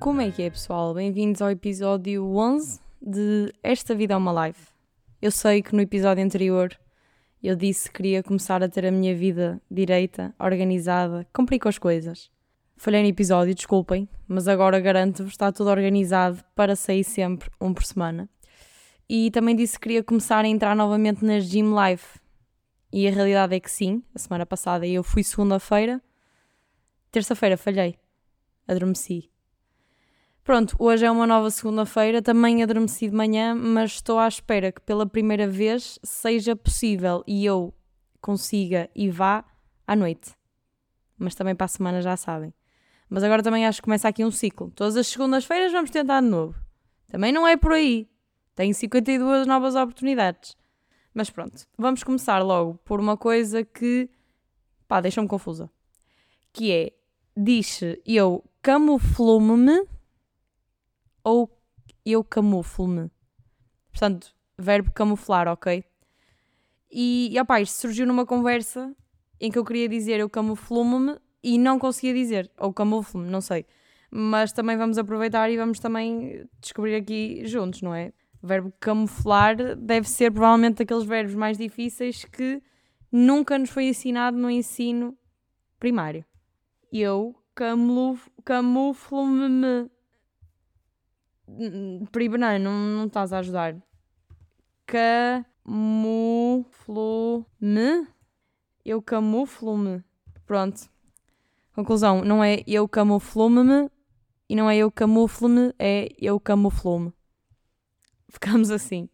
Como é que é, pessoal? Bem-vindos ao episódio 11 de Esta Vida é uma Live. Eu sei que no episódio anterior eu disse que queria começar a ter a minha vida direita, organizada, cumprir com as coisas. Falhei no episódio, desculpem, mas agora garanto-vos está tudo organizado para sair sempre um por semana. E também disse que queria começar a entrar novamente nas Gym Life. E a realidade é que sim, a semana passada eu fui segunda-feira, terça-feira falhei, adormeci. Pronto, hoje é uma nova segunda-feira, também adormeci de manhã, mas estou à espera que pela primeira vez seja possível e eu consiga e vá à noite. Mas também para a semana já sabem. Mas agora também acho que começa aqui um ciclo. Todas as segundas-feiras vamos tentar de novo. Também não é por aí. Tenho 52 novas oportunidades. Mas pronto, vamos começar logo por uma coisa que, pá, deixa-me confusa. Que é, diz eu camuflo-me ou eu camuflo-me. Portanto, verbo camuflar, ok? E, e opá, isto surgiu numa conversa em que eu queria dizer eu camuflo-me e não conseguia dizer, ou camuflo-me, não sei. Mas também vamos aproveitar e vamos também descobrir aqui juntos, não é? O verbo camuflar deve ser provavelmente daqueles verbos mais difíceis que nunca nos foi ensinado no ensino primário. Eu camuflo-me. Primeiro, não, não estás a ajudar. Camuflo-me. Eu camuflo-me. Pronto. Conclusão, não é eu camuflo-me e não é eu camuflo-me, é eu camuflo-me. Ficamos assim.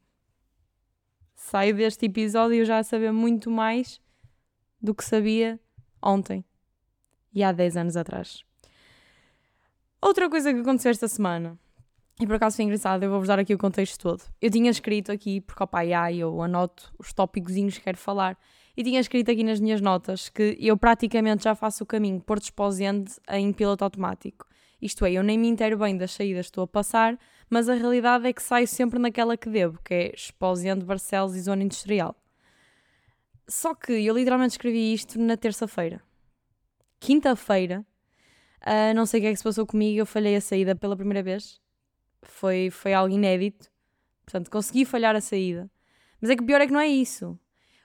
Saio deste episódio já a saber muito mais do que sabia ontem e há 10 anos atrás. Outra coisa que aconteceu esta semana, e por acaso foi engraçado, eu vou-vos dar aqui o contexto todo. Eu tinha escrito aqui, porque opa, já, eu anoto os tópicos que quero falar, e tinha escrito aqui nas minhas notas que eu praticamente já faço o caminho Porto Esposende em piloto automático. Isto é, eu nem me inteiro bem das saídas que estou a passar, mas a realidade é que saio sempre naquela que devo, que é Esposende, Barcelos e Zona Industrial. Só que eu literalmente escrevi isto na terça-feira. Quinta-feira, uh, não sei o que é que se passou comigo, eu falhei a saída pela primeira vez. Foi, foi algo inédito. Portanto, consegui falhar a saída. Mas é que o pior é que não é isso.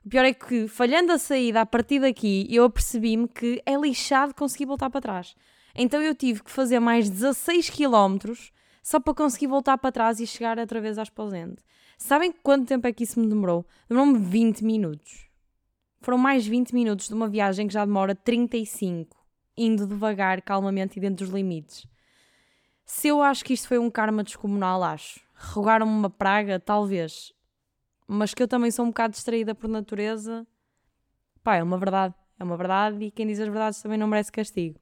O pior é que, falhando a saída a partir daqui, eu apercebi-me que é lixado conseguir voltar para trás. Então eu tive que fazer mais 16 km só para conseguir voltar para trás e chegar outra vez à Esposende. Sabem quanto tempo é que isso me demorou? Demorou-me 20 minutos. Foram mais 20 minutos de uma viagem que já demora 35, indo devagar, calmamente e dentro dos limites. Se eu acho que isto foi um karma descomunal, acho. Rogaram-me uma praga, talvez mas que eu também sou um bocado distraída por natureza, pá, é uma verdade. É uma verdade e quem diz as verdades também não merece castigo.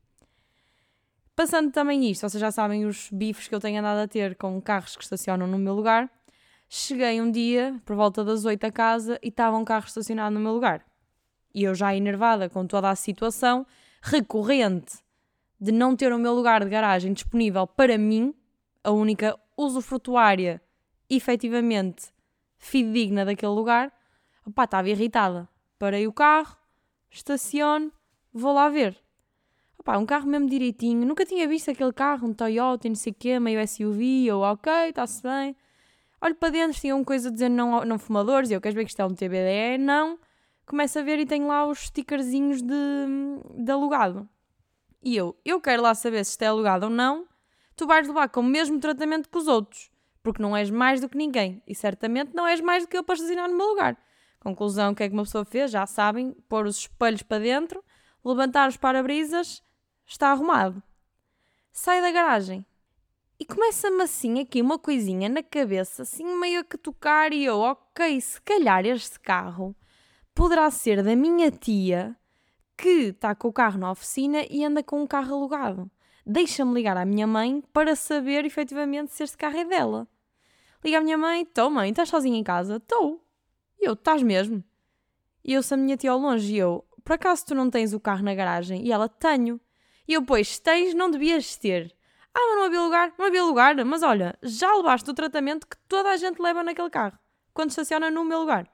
Passando também isto, vocês já sabem os bifes que eu tenho andado a ter com carros que estacionam no meu lugar. Cheguei um dia, por volta das 8 a casa, e estava um carro estacionado no meu lugar. E eu já enervada com toda a situação, recorrente de não ter o meu lugar de garagem disponível para mim, a única usufrutuária efetivamente fidedigna daquele lugar, opá, estava irritada. Parei o carro, estaciono, vou lá ver. Opá, um carro mesmo direitinho, nunca tinha visto aquele carro, um Toyota, não sei o quê, meio SUV, ou ok, está-se bem. Olho para dentro, tinha uma coisa dizendo não, não fumadores, e eu quero ver que isto é um TBDE, não. Começo a ver e tem lá os stickerzinhos de, de alugado. E eu, eu quero lá saber se isto é alugado ou não. Tu vais levar com o mesmo tratamento que os outros porque não és mais do que ninguém e certamente não és mais do que eu para estacionar no meu lugar. Conclusão: o que é que uma pessoa fez? Já sabem, pôr os espelhos para dentro, levantar os para-brisas, está arrumado. Sai da garagem e começa-me assim aqui uma coisinha na cabeça, assim meio a que tocar, e eu, ok, se calhar este carro poderá ser da minha tia que está com o carro na oficina e anda com um carro alugado deixa-me ligar à minha mãe para saber efetivamente se este carro é dela. Liga à minha mãe, estou mãe, estás sozinha em casa? Estou. E eu, estás mesmo? E eu, se a minha tia ao longe, e eu, por acaso tu não tens o carro na garagem? E ela, tenho. E eu, pois, tens, não devias ter. Ah, mas não havia lugar? Não havia lugar, mas olha, já levaste o tratamento que toda a gente leva naquele carro, quando estaciona no meu lugar.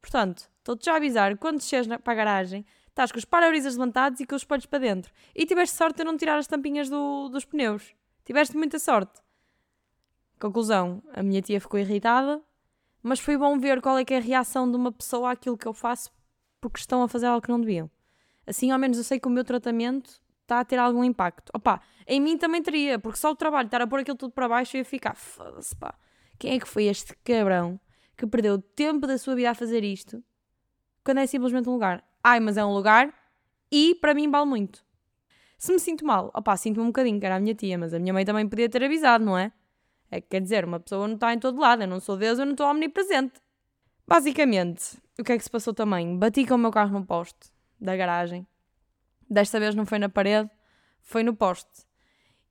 Portanto, estou-te já a avisar, quando desceres para a garagem, Estás com os para-brisas levantados e com os espelhos para dentro. E tiveste sorte de não tirar as tampinhas do, dos pneus. Tiveste muita sorte. Conclusão, a minha tia ficou irritada, mas foi bom ver qual é que é a reação de uma pessoa àquilo que eu faço porque estão a fazer algo que não deviam. Assim, ao menos eu sei que o meu tratamento está a ter algum impacto. Opa, em mim também teria, porque só o trabalho estar a pôr aquilo tudo para baixo eu ia ficar, foda-se pá, quem é que foi este cabrão que perdeu o tempo da sua vida a fazer isto quando é simplesmente um lugar? Ai, mas é um lugar e para mim vale muito. Se me sinto mal, opá, sinto-me um bocadinho, que era a minha tia, mas a minha mãe também podia ter avisado, não é? É que quer dizer, uma pessoa não está em todo lado, eu não sou Deus, eu não estou omnipresente. Basicamente, o que é que se passou também? Bati com o meu carro num poste da garagem. Desta vez não foi na parede, foi no poste.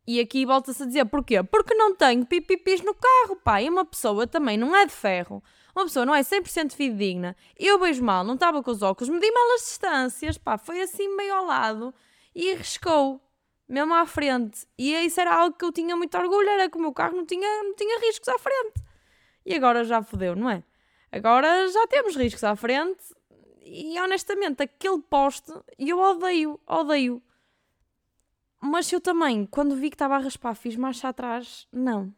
E aqui volta-se a dizer porquê? Porque não tenho pipipis no carro, pá. E uma pessoa também não é de ferro. Uma pessoa não é 100% fidedigna. Eu vejo mal, não estava com os óculos, medi mal as distâncias, pá. Foi assim meio ao lado e arriscou, mesmo à frente. E isso era algo que eu tinha muito orgulho, era que o meu carro não tinha, não tinha riscos à frente. E agora já fodeu, não é? Agora já temos riscos à frente e honestamente, aquele poste, eu odeio, odeio. Mas eu também, quando vi que estava a raspar, fiz marcha atrás, não.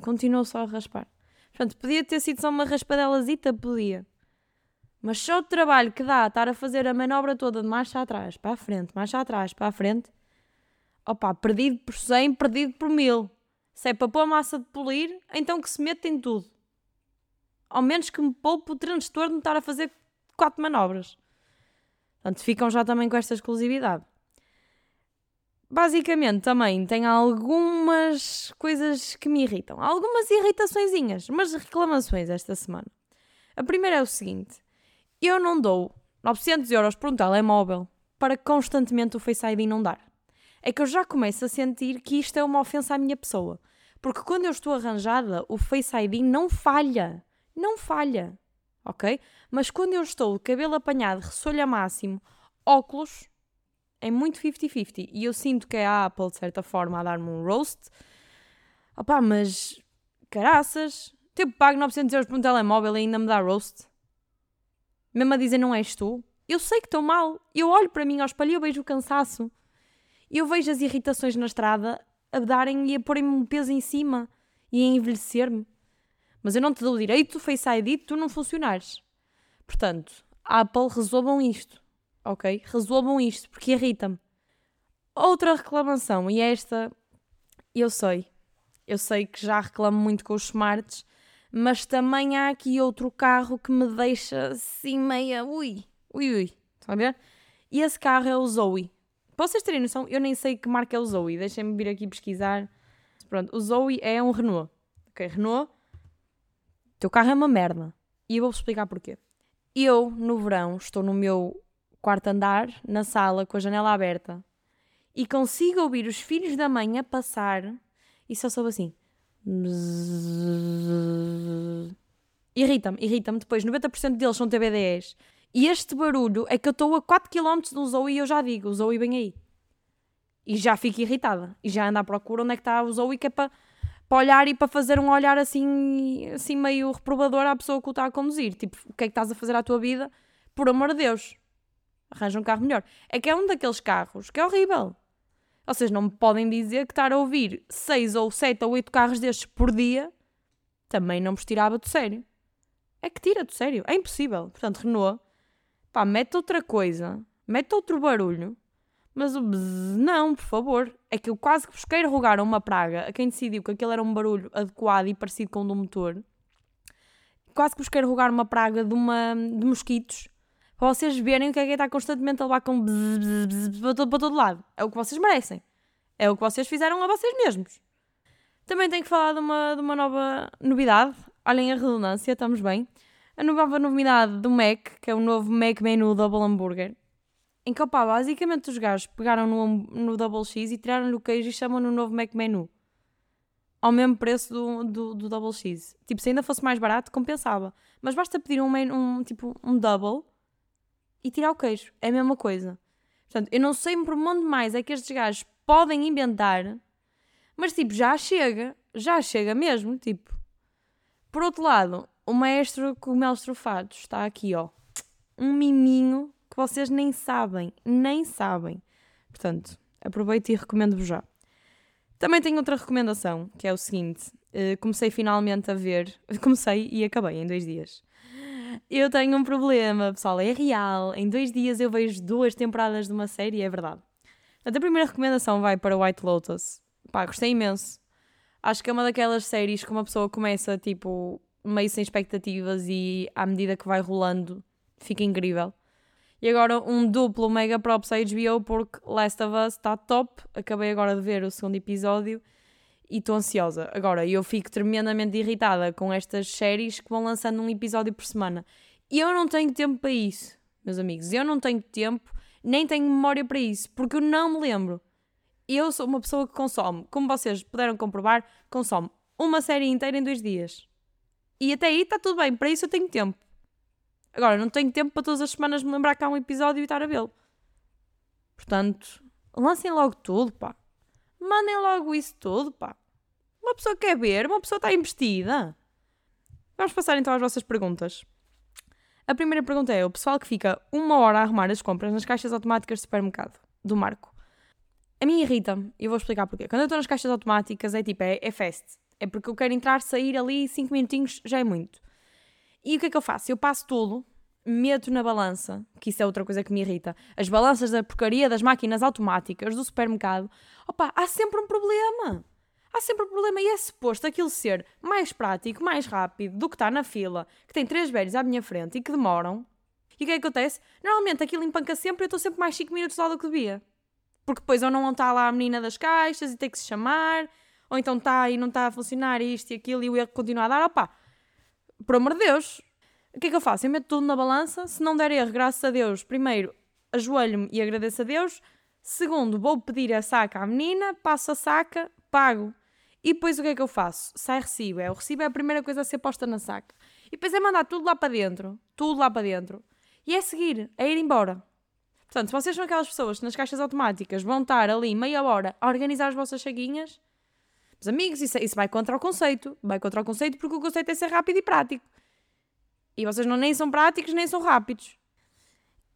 Continuou só a raspar. Portanto, podia ter sido só uma raspadelazita, podia. Mas só o trabalho que dá estar a fazer a manobra toda de marcha atrás, para a frente, marcha atrás, para a frente. Opa, perdido por 100, perdido por 1000. Se é para pôr massa de polir, então que se meta em tudo. Ao menos que me poupe o transtorno de estar a fazer quatro manobras. Portanto, ficam já também com esta exclusividade. Basicamente, também tem algumas coisas que me irritam. Algumas irritaçõezinhas, mas reclamações esta semana. A primeira é o seguinte. Eu não dou 900 euros por um telemóvel para constantemente o Face ID não dar. É que eu já começo a sentir que isto é uma ofensa à minha pessoa. Porque quando eu estou arranjada, o Face ID não falha. Não falha ok? Mas quando eu estou cabelo apanhado, ressolho a máximo, óculos, é muito 50-50. E eu sinto que é a Apple, de certa forma, a dar-me um roast. Opá, mas caraças, tipo, pago 900 euros por um telemóvel e ainda me dá roast. Mesmo a dizer não és tu. Eu sei que estou mal. Eu olho para mim ao espelho e eu vejo o cansaço. Eu vejo as irritações na estrada a darem e a porem-me um peso em cima e a envelhecer-me. Mas eu não te dou o direito Face ID tu não funcionares. Portanto, Apple, resolvam isto. Ok? Resolvam isto, porque irrita-me. Outra reclamação, e esta eu sei. Eu sei que já reclamo muito com os smarts, mas também há aqui outro carro que me deixa assim meia. Ui, ui, ui. Estão a ver? E esse carro é o Zoe. Para vocês terem noção, eu nem sei que marca é o Zoe. Deixem-me vir aqui pesquisar. Pronto, o Zoe é um Renault. Ok, Renault teu carro é uma merda. E eu vou explicar porquê. Eu, no verão, estou no meu quarto andar, na sala, com a janela aberta, e consigo ouvir os filhos da mãe a passar, e só soube assim. Irrita-me, irrita-me. Depois, 90% deles são TBDs. E este barulho é que eu estou a 4km do Zoe e eu já digo, o Zoe vem aí. E já fico irritada. E já ando à procura onde é que está o Zoe, que é para olhar e para fazer um olhar assim, assim meio reprovador à pessoa que o está a conduzir. Tipo, o que é que estás a fazer à tua vida? Por amor de Deus, arranja um carro melhor. É que é um daqueles carros que é horrível. Vocês não me podem dizer que estar a ouvir 6 ou 7 ou 8 carros destes por dia também não vos tirava do sério. É que tira do sério. É impossível. Portanto, Renault, pá, mete outra coisa, mete outro barulho mas o não, por favor. É que eu quase que busquei rogar uma praga a quem decidiu que aquele era um barulho adequado e parecido com o do motor. Quase que busquei rogar uma praga de, uma, de mosquitos para vocês verem o que é que está constantemente a levar com bzz, bzz, bzz, para, todo, para todo lado. É o que vocês merecem. É o que vocês fizeram a vocês mesmos. Também tenho que falar de uma, de uma nova novidade. Olhem a redundância, estamos bem. A nova novidade do Mac, que é o novo Mac Menu Double Hambúrguer em que, opa, basicamente os gajos pegaram no, no Double X e tiraram-lhe o queijo e chamam no novo Mac Menu. Ao mesmo preço do, do, do, Double X. Tipo, se ainda fosse mais barato, compensava. Mas basta pedir um, um, tipo, um Double e tirar o queijo. É a mesma coisa. Portanto, eu não sei por onde mais é que estes gajos podem inventar, mas tipo, já chega. Já chega mesmo, tipo. Por outro lado, o maestro cogumelos trufados está aqui, ó. Um miminho vocês nem sabem, nem sabem. Portanto, aproveito e recomendo-vos já. Também tenho outra recomendação, que é o seguinte: uh, comecei finalmente a ver, comecei e acabei em dois dias. Eu tenho um problema, pessoal, é real. Em dois dias eu vejo duas temporadas de uma série, é verdade. A primeira recomendação vai para White Lotus. Pá, gostei imenso. Acho que é uma daquelas séries que uma pessoa começa, tipo, meio sem expectativas e à medida que vai rolando fica incrível. E agora um duplo mega props à HBO porque Last of Us está top. Acabei agora de ver o segundo episódio e estou ansiosa. Agora, eu fico tremendamente irritada com estas séries que vão lançando um episódio por semana. E eu não tenho tempo para isso, meus amigos. Eu não tenho tempo, nem tenho memória para isso, porque eu não me lembro. Eu sou uma pessoa que consome, como vocês puderam comprovar, consome uma série inteira em dois dias. E até aí está tudo bem, para isso eu tenho tempo. Agora, não tenho tempo para todas as semanas me lembrar que há um episódio e estar a vê-lo. Portanto, lancem logo tudo, pá. Mandem logo isso tudo, pá. Uma pessoa quer ver, uma pessoa está investida. Vamos passar então às vossas perguntas. A primeira pergunta é: o pessoal que fica uma hora a arrumar as compras nas caixas automáticas de supermercado, do Marco. A mim irrita-me, e vou explicar porquê. Quando eu estou nas caixas automáticas é tipo, é, é fast. É porque eu quero entrar, sair ali, 5 minutinhos já é muito. E o que é que eu faço? Eu passo tudo, meto na balança, que isso é outra coisa que me irrita. As balanças da porcaria das máquinas automáticas do supermercado. Opa, há sempre um problema. Há sempre um problema e é suposto aquilo ser mais prático, mais rápido do que está na fila, que tem três velhos à minha frente e que demoram. E o que é que acontece? Normalmente aquilo empanca sempre e eu estou sempre mais 5 minutos lá do que devia. Porque depois ou não está lá a menina das caixas e tem que se chamar, ou então está e não está a funcionar isto e aquilo e o erro continua a dar. Opa, por amor de Deus, o que é que eu faço? Eu meto tudo na balança, se não der erro, graças a Deus, primeiro ajoelho-me e agradeço a Deus. Segundo, vou pedir a saca à menina, passo a saca, pago. E depois o que é que eu faço? Sai recibo. É, o recibo é a primeira coisa a ser posta na saca. E depois é mandar tudo lá para dentro. Tudo lá para dentro. E é seguir, é ir embora. Portanto, se vocês são aquelas pessoas que nas caixas automáticas vão estar ali meia hora a organizar as vossas chaguinhas, meus amigos, isso, isso vai contra o conceito. Vai contra o conceito porque o conceito é ser rápido e prático. E vocês não nem são práticos nem são rápidos.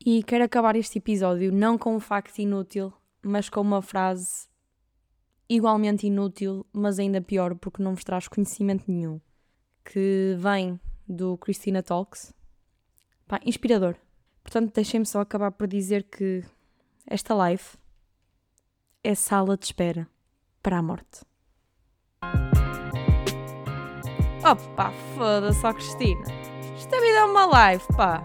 E quero acabar este episódio não com um facto inútil, mas com uma frase igualmente inútil, mas ainda pior porque não vos traz conhecimento nenhum, que vem do Christina Talks. Pá, inspirador. Portanto, deixem-me só acabar por dizer que esta live é sala de espera para a morte. Opa, foda-se, ó isto é vida é uma live, pá.